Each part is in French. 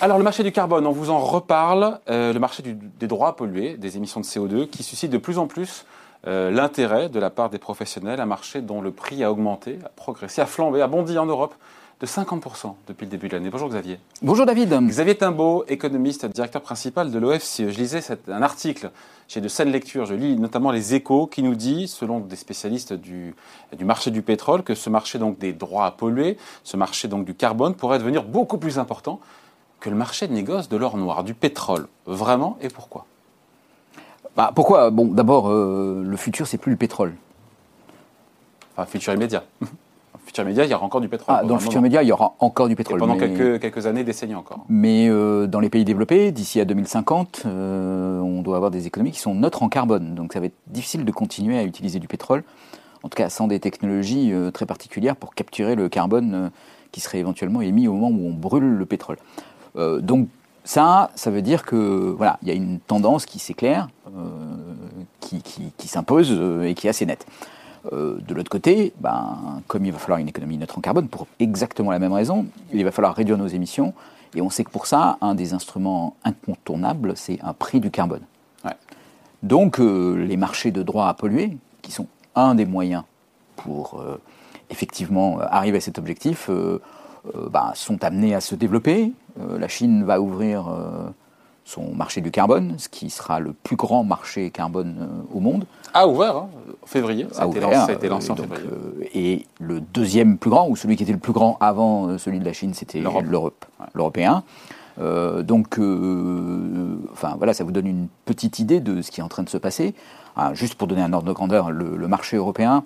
Alors le marché du carbone, on vous en reparle. Euh, le marché du- des droits à polluer, des émissions de CO2, qui suscite de plus en plus euh, l'intérêt de la part des professionnels. Un marché dont le prix a augmenté, a progressé, a flambé, a bondi en Europe de 50% depuis le début de l'année. Bonjour Xavier. Bonjour David. Xavier Timbaud, économiste, directeur principal de l'OFCE. Je lisais un article chez de saines lectures, je lis notamment les échos, qui nous dit, selon des spécialistes du, du marché du pétrole, que ce marché donc des droits à polluer, ce marché donc du carbone, pourrait devenir beaucoup plus important que le marché de négoce de l'or noir, du pétrole. Vraiment et pourquoi? Bah, pourquoi? Bon, d'abord, euh, le futur, c'est plus le pétrole. Enfin, futur immédiat. Dans le futur immédiat, il y aura encore du pétrole. Ah, dans le futur média, il y aura encore du Et pétrole. pendant mais quelques, quelques années, décennies encore. mais, euh, dans les pays développés, d'ici à 2050, euh, on doit avoir des économies qui sont neutres en carbone. Donc ça va être difficile de continuer à utiliser du pétrole, en tout cas sans des technologies euh, très particulières pour capturer le carbone qui serait éventuellement émis au moment où on brûle le pétrole. Euh, donc ça, ça veut dire que voilà, il y a une tendance qui s'éclaire, euh, qui, qui- qui s'impose euh, et qui est assez nette. De l'autre côté, ben, comme il va falloir une économie neutre en carbone, pour exactement la même raison, il va falloir réduire nos émissions. Et on sait que pour ça, un des instruments incontournables, c'est un prix du carbone. Ouais. Donc euh, les marchés de droits à polluer, qui sont un des moyens pour euh, effectivement arriver à cet objectif, euh, bah, sont amenés à se développer. Euh, la Chine va ouvrir euh, son marché du carbone, ce qui sera le plus grand marché carbone euh, au monde. Ah, ouvert, hein, en février. Ça a, a été ouvert, lancé, ça a été lancé euh, en donc, février. et le deuxième plus grand, ou celui qui était le plus grand avant celui de la Chine, c'était L'Europe. l'européen. Euh, donc, euh, enfin voilà, ça vous donne une petite idée de ce qui est en train de se passer. Ah, juste pour donner un ordre de grandeur, le, le marché européen,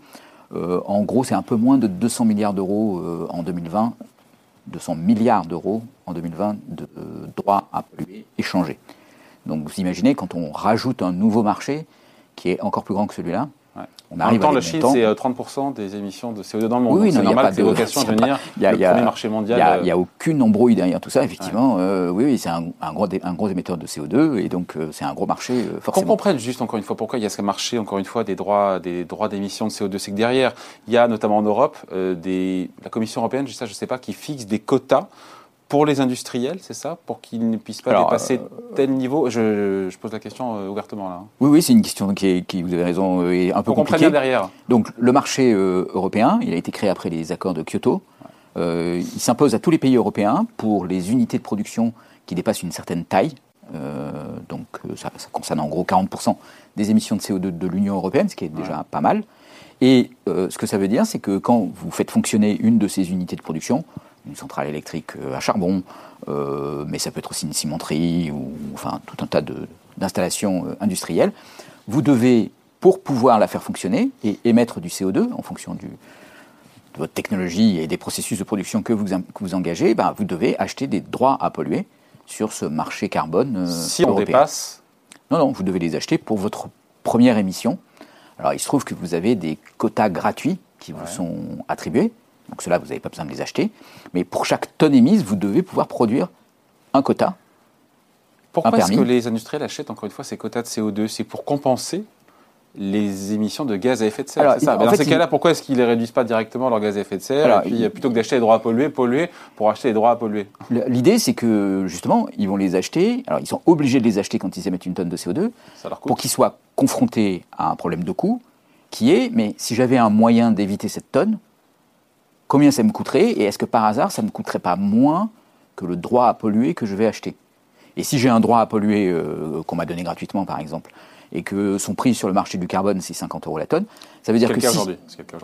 euh, en gros, c'est un peu moins de 200 milliards d'euros en 2020, 200 milliards d'euros en 2020 de euh, droits à polluer échangés. Donc, vous imaginez quand on rajoute un nouveau marché qui est encore plus grand que celui-là, On En même arrive temps, des Chine, c'est euh, 30% des émissions de CO2 dans le monde. Oui, c'est il normal que ces de- vocations il y a devenir pas- il y a- le il premier marché Il mondial. n'y a, euh, il a aucune embrouille derrière tout ça, effectivement. euh, oui, oui, c'est un, un gros, dé- un gros émetteur de CO2 et donc euh, c'est un gros marché, euh, Qu'on forcément. comprenne juste encore une fois pourquoi il y a ce marché, encore une fois, des droits des droits d'émission de CO2. C'est que derrière, il y a notamment en Europe euh, des, la Commission européenne, je je sais pas, qui fixe des quotas pour les industriels, c'est ça Pour qu'ils ne puissent pas Alors, dépasser tel niveau je, je pose la question euh, ouvertement là. hein. Oui, oui, c'est une question qui, est, qui, vous avez raison, euh, est un peu compliquée. derrière. Donc le marché euh, européen, il a été créé après les accords de Kyoto. Euh, il s'impose à tous les pays européens pour les unités de production qui dépassent une certaine taille. Euh, donc euh, ça, ça concerne en gros 40% des émissions de CO2 de l'Union européenne, ce qui est déjà pas mal. Et euh, ce que ça veut dire, c'est que quand vous faites fonctionner une de ces unités de production, une centrale électrique euh, à charbon, euh, mais ça peut être aussi une cimenterie ou enfin tout un tas d'installations euh, industrielles, vous devez, pour pouvoir la faire fonctionner et émettre du CO2 en fonction du, de votre technologie et des processus de production que vous, que vous engagez, ben, vous devez acheter des droits à polluer sur ce marché carbone euh, Si on dépasse, Non, non, vous devez les acheter pour votre première émission. Alors, il se trouve que vous avez des quotas gratuits qui vous sont attribués. Donc, cela, vous n'avez pas besoin de les acheter. Mais pour chaque tonne émise, vous devez pouvoir produire un quota. pourquoi est-ce que les industriels achètent encore une fois ces quotas de CO2 C'est pour compenser les émissions de gaz à effet de serre. Alors, ça. dans fait, ces cas-là, pourquoi est-ce qu'ils ne réduisent pas directement leur gaz à effet de serre Alors, et puis, il- plutôt que d'acheter les droits à polluer, polluer pour acheter les droits à polluer? L'idée, c'est que, justement, ils vont les acheter. Alors, ils sont obligés de les acheter quand ils émettent une tonne de CO2 Ça leur coûte. pour qu'ils soient confrontés à un problème de coût qui est, mais si j'avais un moyen d'éviter cette tonne, combien ça me coûterait et est-ce que par hasard, ça ne me coûterait pas moins que le droit à polluer que je vais acheter? Et si j'ai un droit à polluer euh, qu'on m'a donné gratuitement, par exemple, et que son prix sur le marché du carbone, c'est 50 euros la tonne, ça veut dire que si-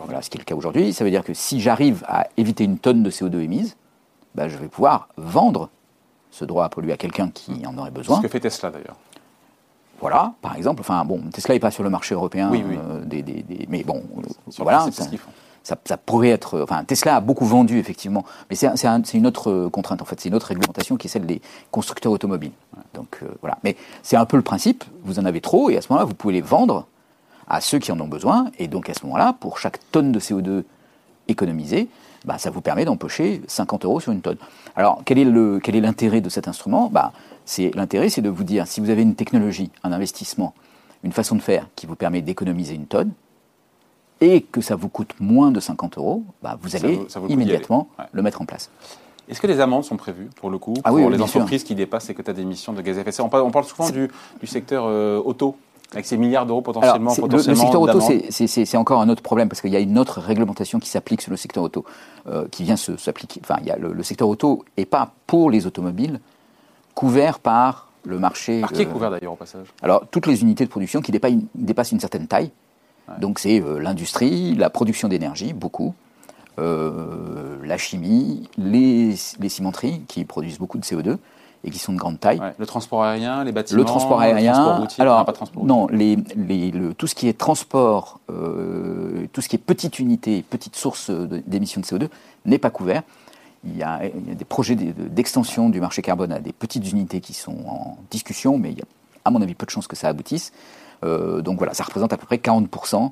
voilà, ce qui est le cas aujourd'hui, ça veut dire que si j'arrive à éviter une tonne de CO2 émise, bah, je vais pouvoir vendre ce droit à polluer à quelqu'un qui en aurait C'est besoin. ce que fait Tesla d'ailleurs. Voilà, par exemple. Enfin, bon, Tesla n'est pas sur le marché européen. Oui, oui. euh, des, des- des- mais bon, euh, voilà. c'est ce qu'ils font. Ça, pourrait être. Enfin, Tesla a beaucoup vendu, effectivement. Mais c'est un- c'est un- c'est une autre euh, contrainte, en fait. C'est une autre réglementation qui est celle des constructeurs automobiles. Donc, euh, voilà. Mais c'est un peu le principe. Vous en avez trop, et à ce moment-là, vous pouvez les vendre à ceux qui en ont besoin. Et donc, à ce moment-là, pour chaque tonne de CO2 économisée, bah, ça vous permet d'empocher 50 euros sur une tonne. Alors, quel est l'intérêt de cet instrument? Bah, L'intérêt, c'est de vous dire, si vous avez une technologie, un investissement, une façon de faire qui vous permet d'économiser une tonne, et que ça vous coûte moins de 50 euros, bah, vous Ça allez vaut- ça vaut le coup d'y immédiatement. Ouais. le mettre en place. Est-ce que des amendes sont prévues pour le coup ah pour oui, les entreprises qui dépassent les quotas d'émissions de gaz à effet de serre? On parle, on parle souvent du, du, secteur euh, auto avec ces milliards d'euros potentiellement. Alors, potentiellement le, secteur auto, c'est encore un autre problème parce qu'il y a une autre réglementation qui s'applique sur le secteur auto, euh, qui vient s'appliquer. Enfin, il y a le, le, secteur auto n'est pas pour les automobiles couvert par le marché. Par qui est couvert d'ailleurs au passage? Alors, toutes les unités de production qui dépassent une, dépassent une certaine taille. Ouais. Donc, c'est euh, l'industrie, la production d'énergie, beaucoup. Euh, la chimie, les, les, cimenteries qui produisent beaucoup de CO2 et qui sont de grande taille. Ouais. Le transport aérien, les bâtiments. Le transport aérien. Le transport routier, alors, pas transport non, les, les, le, tout ce qui est transport, euh, tout ce qui est petite unité, petite source d'émissions de CO2 n'est pas couvert. Il y, a, il y a, des projets d'extension du marché carbone à des petites unités qui sont en discussion, mais il y a, à mon avis, peu de chances que ça aboutisse. Euh, donc voilà, ça représente à peu près 40%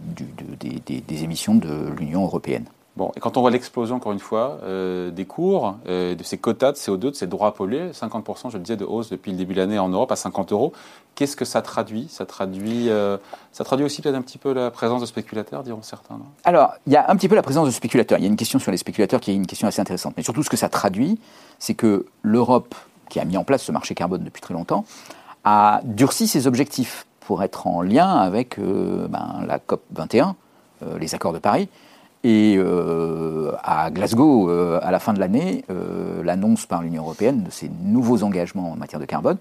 du, de, des, des, des émissions de l'Union européenne. Bon, et quand on voit l'explosion, encore une fois, euh, des cours, euh, de ces quotas de CO2, de ces droits à polluer, 50%, je le disais, de hausse depuis le début de l'année en Europe à 50 euros, qu'est-ce que ça traduit? Ça traduit, ça traduit aussi peut-être un petit peu la présence de spéculateurs, diront certains. Non? Alors, il y a un petit peu la présence de spéculateurs. Il y a une question sur les spéculateurs qui est une question assez intéressante. Mais surtout, ce que ça traduit, c'est que l'Europe, qui a mis en place ce marché carbone depuis très longtemps, a durci ses objectifs pour être en lien avec ben, la COP 21, les accords de Paris, et euh, à Glasgow, euh, à la fin de l'année, euh, l'annonce par l'Union européenne de ces nouveaux engagements en matière de carbone.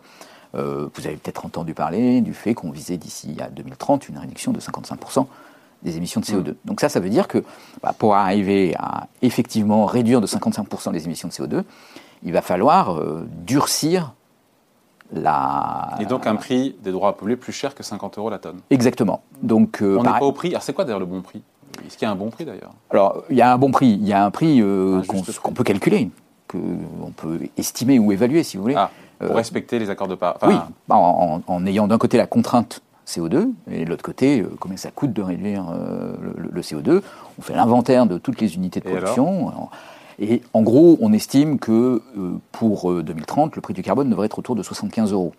Euh, vous avez peut-être entendu parler du fait qu'on visait d'ici à 2030 une réduction de 55% des émissions de CO2. Mmh. Donc ça, ça veut dire que bah, pour arriver à effectivement réduire de 55% les émissions de CO2, il va falloir euh, durcir la... Et donc un prix des droits à polluer plus cher que 50 euros la tonne. Exactement. Donc, On n'est pas au prix. Alors c'est quoi d'ailleurs le bon prix? Est-ce qu'il y a un bon prix d'ailleurs? Alors, il y a un bon prix. Il y a un prix euh, qu'on qu peut calculer, qu'on peut estimer ou évaluer, si vous voulez. Ah, pour euh, respecter les accords de Paris. Enfin, oui, en, en, ayant d'un côté la contrainte CO2 et de l'autre côté, euh, combien ça coûte de réduire euh, le, le, CO2. On fait l'inventaire de toutes les unités de production. Et, en gros, on estime que euh, pour 2030, le prix du carbone devrait être autour de 75 euros,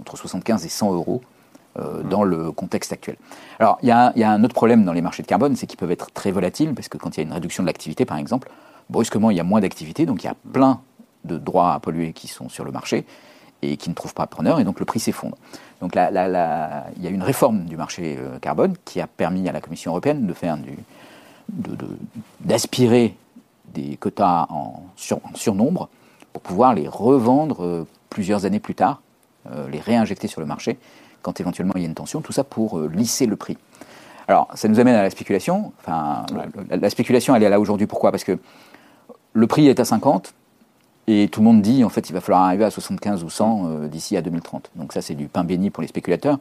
entre 75 et 100 euros euh, dans le contexte actuel. Alors, il y, y, a un autre problème dans les marchés de carbone, c'est qu'ils peuvent être très volatiles, parce que quand il y a une réduction de l'activité, par exemple, brusquement, il y a moins d'activité, donc il y a plein de droits à polluer qui sont sur le marché et qui ne trouvent pas preneur, et donc le prix s'effondre. Donc là, là, là, il y a une réforme du marché euh, carbone qui a permis à la Commission européenne de faire du, d'aspirer des quotas en, sur, en, surnombre pour pouvoir les revendre euh, plusieurs années plus tard, euh, les réinjecter sur le marché quand éventuellement il y a une tension, tout ça pour euh, lisser le prix. Alors, ça nous amène à la spéculation. Enfin, ouais. la, la, spéculation, elle est là aujourd'hui. Pourquoi? Parce que le prix est à 50 et tout le monde dit, en fait, il va falloir arriver à 75 ou 100 euh, d'ici à 2030. Donc ça, c'est du pain béni pour les spéculateurs.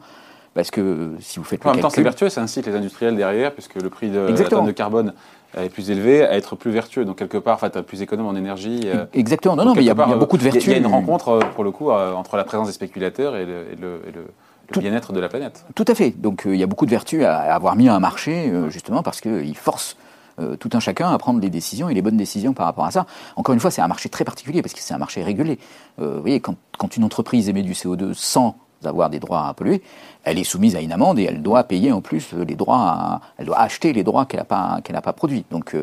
Parce que si vous faites en même temps, c'est vertueux, ça incite les industriels derrière, puisque le prix de la tonne de carbone est plus élevé, à être plus vertueux. Donc quelque part, en fait, plus économe en énergie. Euh, Exactement. Non, non, mais il y, a beaucoup de vertus. Il y a une rencontre, pour le coup, entre la présence des spéculateurs et le, et le, et le le bien-être de la planète. Tout à fait. Donc il euh, y a beaucoup de vertus à, à avoir mis un marché, euh, justement, parce qu'il force euh, tout un chacun à prendre les décisions et les bonnes décisions par rapport à ça. Encore une fois, c'est un marché très particulier, parce que c'est un marché régulé. Euh, vous voyez, quand, quand, une entreprise émet du CO2 sans avoir des droits à polluer, elle est soumise à une amende et elle doit payer en plus les droits, à, elle doit acheter les droits qu'elle n'a pas, qu'elle pas produits. Donc,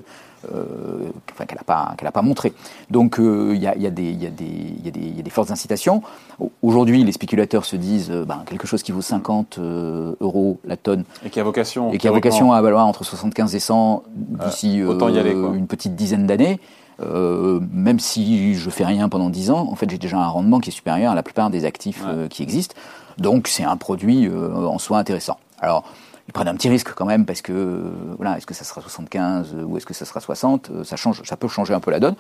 euh, enfin, qu'elle n'a pas, qu'elle pas montré. Donc, il euh, y, a, y, a des, y, y, y a des fortes incitations. Aujourd'hui, les spéculateurs se disent euh, ben, quelque chose qui vaut 50 euh, euros la tonne. Et qui a vocation. Et qui a vocation à valoir entre 75 et 100 d'ici une petite dizaine d'années. Euh, même si je fais rien pendant 10 ans, en fait, j'ai déjà un rendement qui est supérieur à la plupart des actifs ouais. euh, qui existent. Donc, c'est un produit euh, en soi intéressant. Alors, ils prennent un petit risque quand même parce que voilà, est-ce que ça sera 75 ou est-ce que ça sera 60 Ça change, ça peut changer un peu la donne.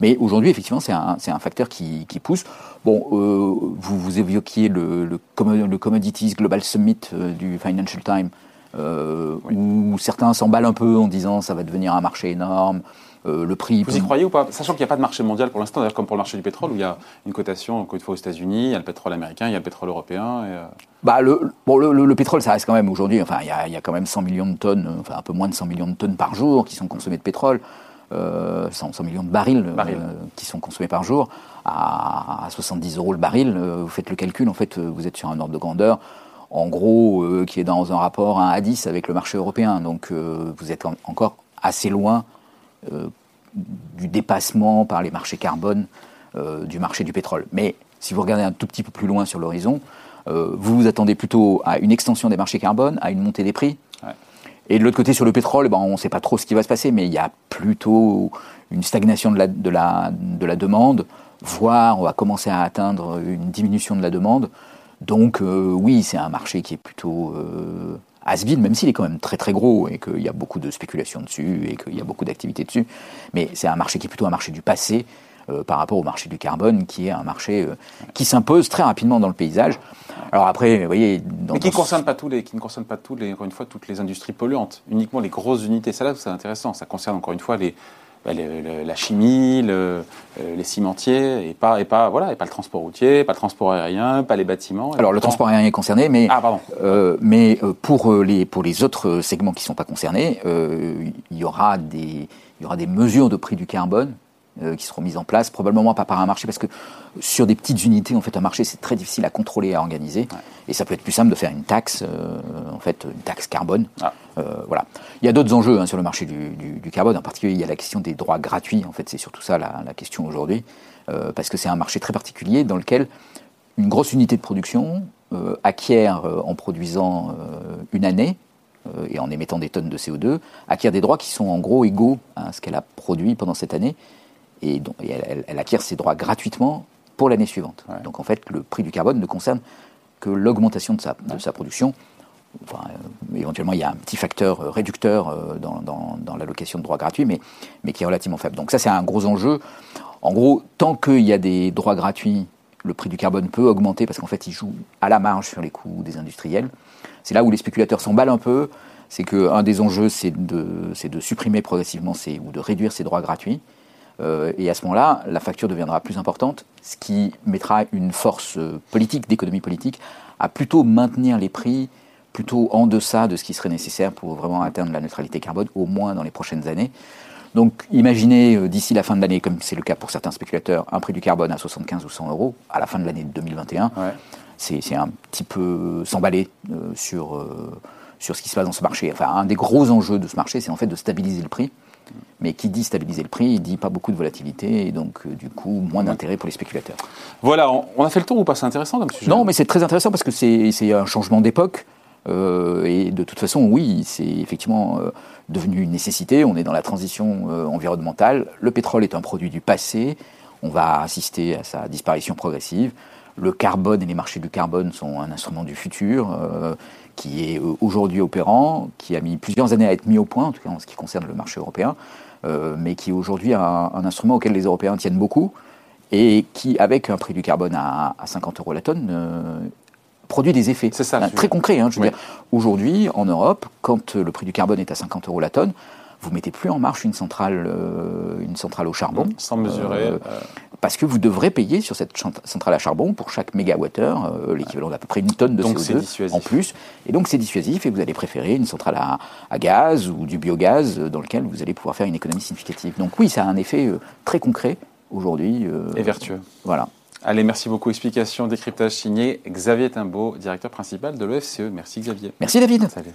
Mais aujourd'hui, effectivement, c'est un, facteur qui, qui pousse. Bon, vous vous évoquiez le, le Commodities Global Summit du Financial Times. Euh, oui. où certains s'emballent un peu en disant ça va devenir un marché énorme, euh, le prix. Vous y croyez ou pas? Sachant qu'il n'y a pas de marché mondial pour l'instant, d'ailleurs comme pour le marché du pétrole, où il y a une cotation, encore une fois aux États-Unis, il y a le pétrole américain, il y a le pétrole européen. Et, euh... bah, le, bon, le, le, le, pétrole, ça reste quand même aujourd'hui, enfin, il y, a, il y, a, quand même 100 millions de tonnes, enfin un peu moins de 100 millions de tonnes par jour qui sont consommées de pétrole. Euh, 100, 100, millions de barils. Euh, qui sont consommés par jour à, à 70 euros le baril. Euh, vous faites le calcul, en fait, vous êtes sur un ordre de grandeur en gros, euh, qui est dans un rapport 1 à 10 avec le marché européen. Donc, euh, vous êtes en, encore assez loin euh, du dépassement par les marchés carbone du marché du pétrole. Mais si vous regardez un tout petit peu plus loin sur l'horizon, vous vous attendez plutôt à une extension des marchés carbone, à une montée des prix. Et de l'autre côté, sur le pétrole, ben, on ne sait pas trop ce qui va se passer, mais il y a plutôt une stagnation de la, de la, de la demande, voire on va commencer à atteindre une diminution de la demande. Donc oui, c'est un marché qui est plutôt has même s'il est quand même très très gros et qu'il y a beaucoup de spéculation dessus et qu'il y a beaucoup d'activités dessus. Mais c'est un marché qui est plutôt un marché du passé euh, par rapport au marché du carbone, qui est un marché euh, qui s'impose très rapidement dans le paysage. Alors après, vous voyez, mais qui ne concerne pas tous les, qui ne concerne pas tous les, encore une fois, toutes les industries polluantes, uniquement les grosses unités. Ça là, c'est intéressant. Ça concerne encore une fois les bah, la chimie, le, euh, les cimentiers, et pas, et, pas, voilà, et pas le transport routier, pas le transport aérien, pas les bâtiments. Alors le transport aérien est concerné, mais, ah, euh, mais euh, pour, les, pour les autres segments qui ne sont pas concernés, il, y aura des, il y aura des mesures de prix du carbone euh, qui seront mises en place, probablement pas par un marché, parce que sur des petites unités, en fait, un marché, c'est très difficile à contrôler et à organiser. Et ça peut être plus simple de faire une taxe, euh, en fait, une taxe carbone. Ah. Euh, voilà. Il y a d'autres enjeux hein, sur le marché du, du, carbone. En particulier, il y a la question des droits gratuits. En fait, c'est surtout ça la, la question aujourd'hui, parce que c'est un marché très particulier dans lequel une grosse unité de production acquiert, en produisant une année, et en émettant des tonnes de CO2, acquiert des droits qui sont en gros égaux à ce qu'elle a produit pendant cette année et, elle, acquiert ses droits gratuitement pour l'année suivante. Donc en fait, le prix du carbone ne concerne que l'augmentation de sa, de sa production. Enfin, euh, éventuellement, il y a un petit facteur euh, réducteur euh, dans, dans, l'allocation de droits gratuits, mais, mais qui est relativement faible. Donc ça, c'est un gros enjeu. En gros, tant qu'il y a des droits gratuits, le prix du carbone peut augmenter parce qu'en fait, il joue à la marge sur les coûts des industriels. C'est là où les spéculateurs s'emballent un peu. C'est qu'un des enjeux, c'est de, de supprimer progressivement ces, ou de réduire ces droits gratuits. Euh, et à ce moment-là, la facture deviendra plus importante, ce qui mettra une force euh, politique, d'économie politique, à plutôt maintenir les prix plutôt en deçà de ce qui serait nécessaire pour vraiment atteindre la neutralité carbone, au moins dans les prochaines années. Donc imaginez euh, d'ici la fin de l'année, comme c'est le cas pour certains spéculateurs, un prix du carbone à 75 ou 100 euros à la fin de l'année 2021. C'est un petit peu s'emballer sur, sur ce qui se passe dans ce marché. Enfin, un des gros enjeux de ce marché, c'est en fait de stabiliser le prix mais qui dit stabiliser le prix, il dit pas beaucoup de volatilité et donc euh, du coup moins d'intérêt pour les spéculateurs. Voilà, on, a fait le tour ou pas? C'est intéressant comme sujet Non, mais c'est très intéressant parce que c'est un changement d'époque. Euh, et de toute façon, oui, c'est effectivement euh, devenu une nécessité. On est dans la transition environnementale. Le pétrole est un produit du passé. On va assister à sa disparition progressive. Le carbone et les marchés du carbone sont un instrument du futur qui est aujourd'hui opérant, qui a mis plusieurs années à être mis au point, en tout cas en ce qui concerne le marché européen. Euh, mais qui est aujourd'hui un, instrument auquel les Européens tiennent beaucoup et qui, avec un prix du carbone à, 50 euros la tonne, euh, produit des effets. C'est ça. très concret. Hein, je veux dire, aujourd'hui, en Europe, quand le prix du carbone est à 50 euros la tonne, vous mettez plus en marche une centrale, euh, une centrale au charbon. Sans mesurer parce que vous devrez payer sur cette centrale à charbon pour chaque mégawattheure euh, l'équivalent d'à peu près une tonne de CO2 en plus. Et donc c'est dissuasif et vous allez préférer une centrale à, gaz ou du biogaz euh, dans lequel vous allez pouvoir faire une économie significative. Donc oui, ça a un effet euh, très concret aujourd'hui. et vertueux. Voilà. Allez, merci beaucoup. Explication, décryptage signé Xavier Timbaud, directeur principal de l'OFCE. Merci Xavier. Merci David. Salut.